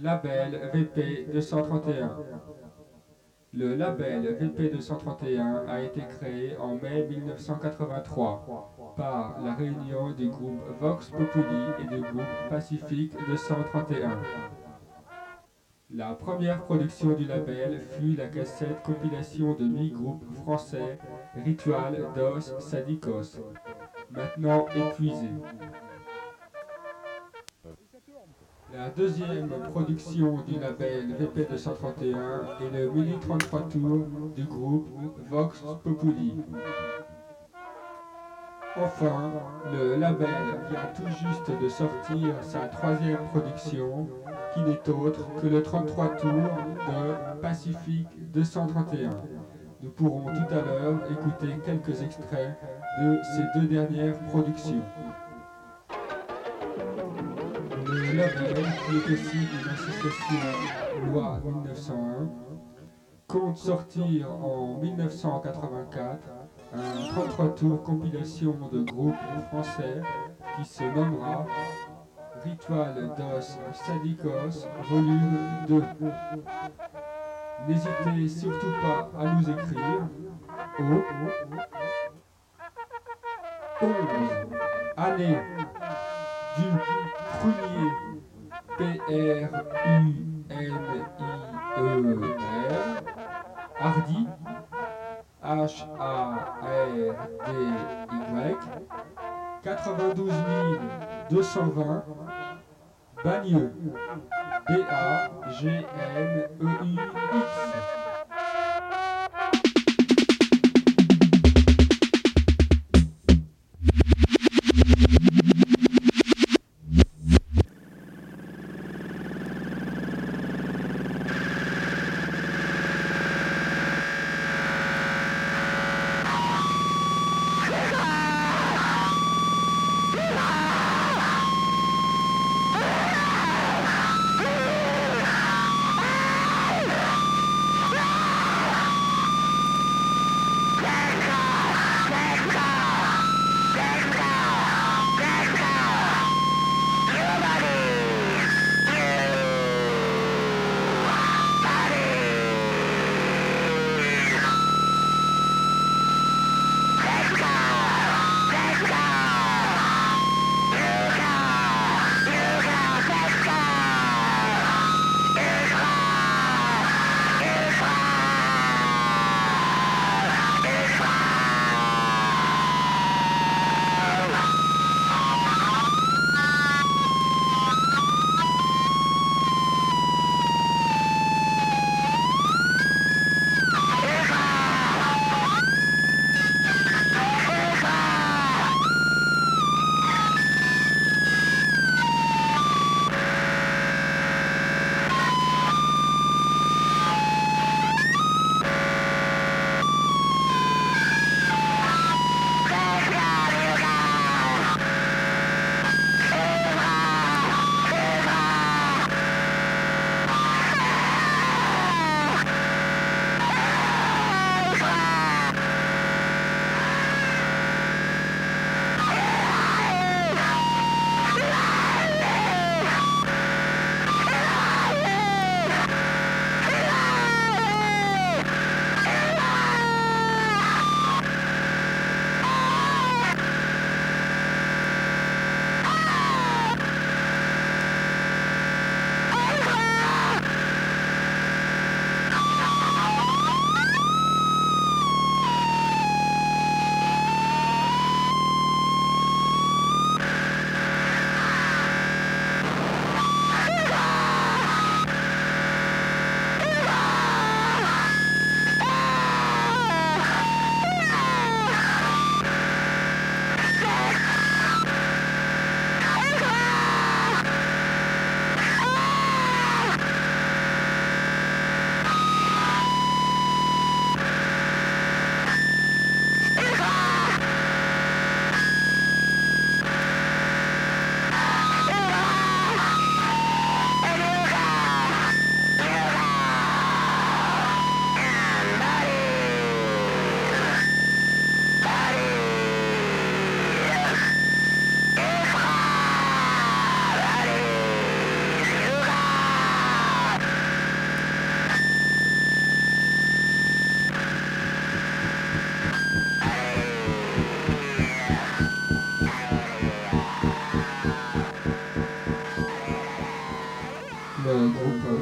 Label VP 231. Le label VP 231 a été créé en mai 1983 par la réunion du groupe Vox Populi et du groupe Pacifique 231. La première production du label fut la cassette compilation de huit groupes français Ritual dos Sadikos, maintenant épuisé. La deuxième production du label VP231 est le Mini 33 tours du groupe Vox Populi. Enfin, le label vient tout juste de sortir sa troisième production, qui n'est autre que le 33 tours de Pacifique 231. Nous pourrons tout à l'heure écouter quelques extraits de ces deux dernières productions. Qui est aussi une association loi 1901, compte sortir en 1984 un 33 tours compilation de groupes français qui se nommera Ritual dos Sadikos, volume 2. N'hésitez surtout pas à nous écrire au 11 année du 1er P-R-U-M-I-E-R, Hardy, H-A-R-D-Y, 92 220, Bagneux, B-A-G-N-E-U-X.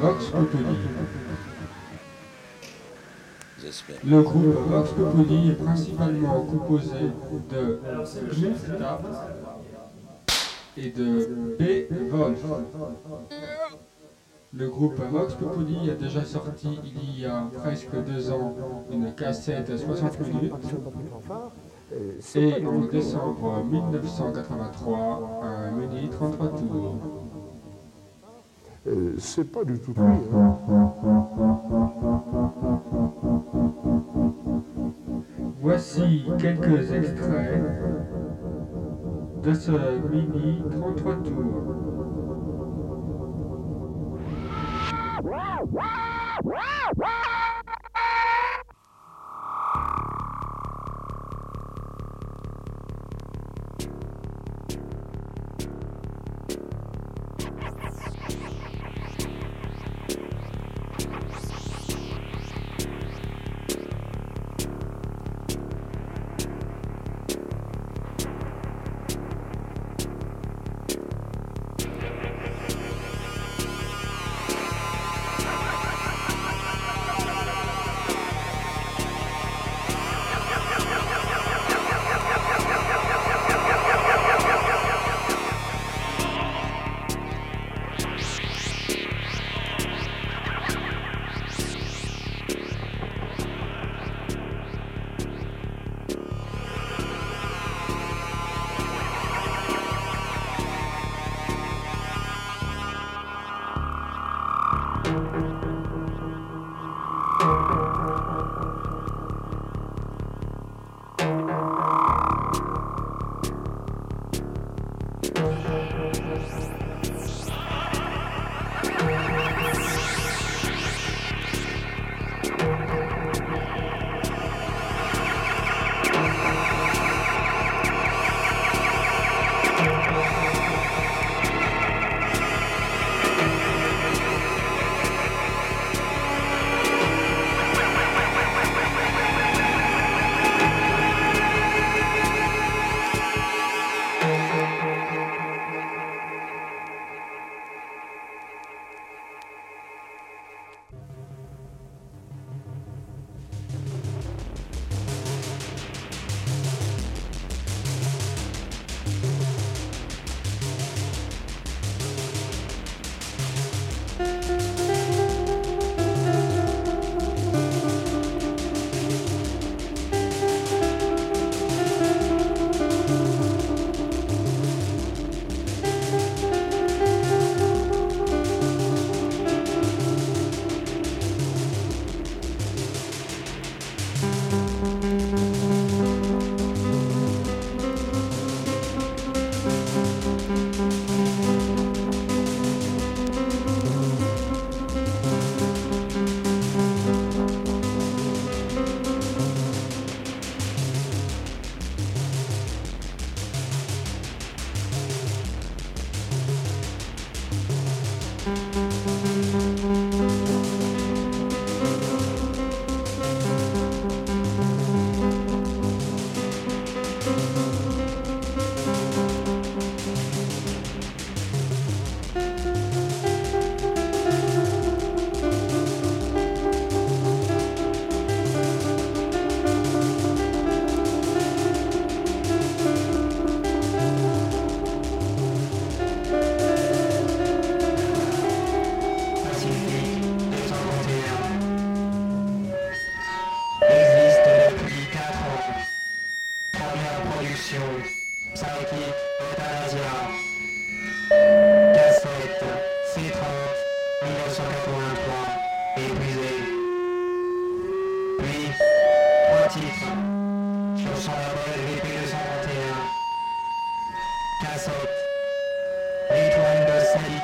Vox Populi. Le groupe Vox Populi est principalement composé de Glusta et de B. Wolf. Le groupe Vox Populi a déjà sorti il y a presque deux ans une cassette à 60 minutes et en décembre 1983 un mini 33 tours. Euh, c'est pas du tout lui. Hein. Voici quelques extraits de ce mini 33 tours.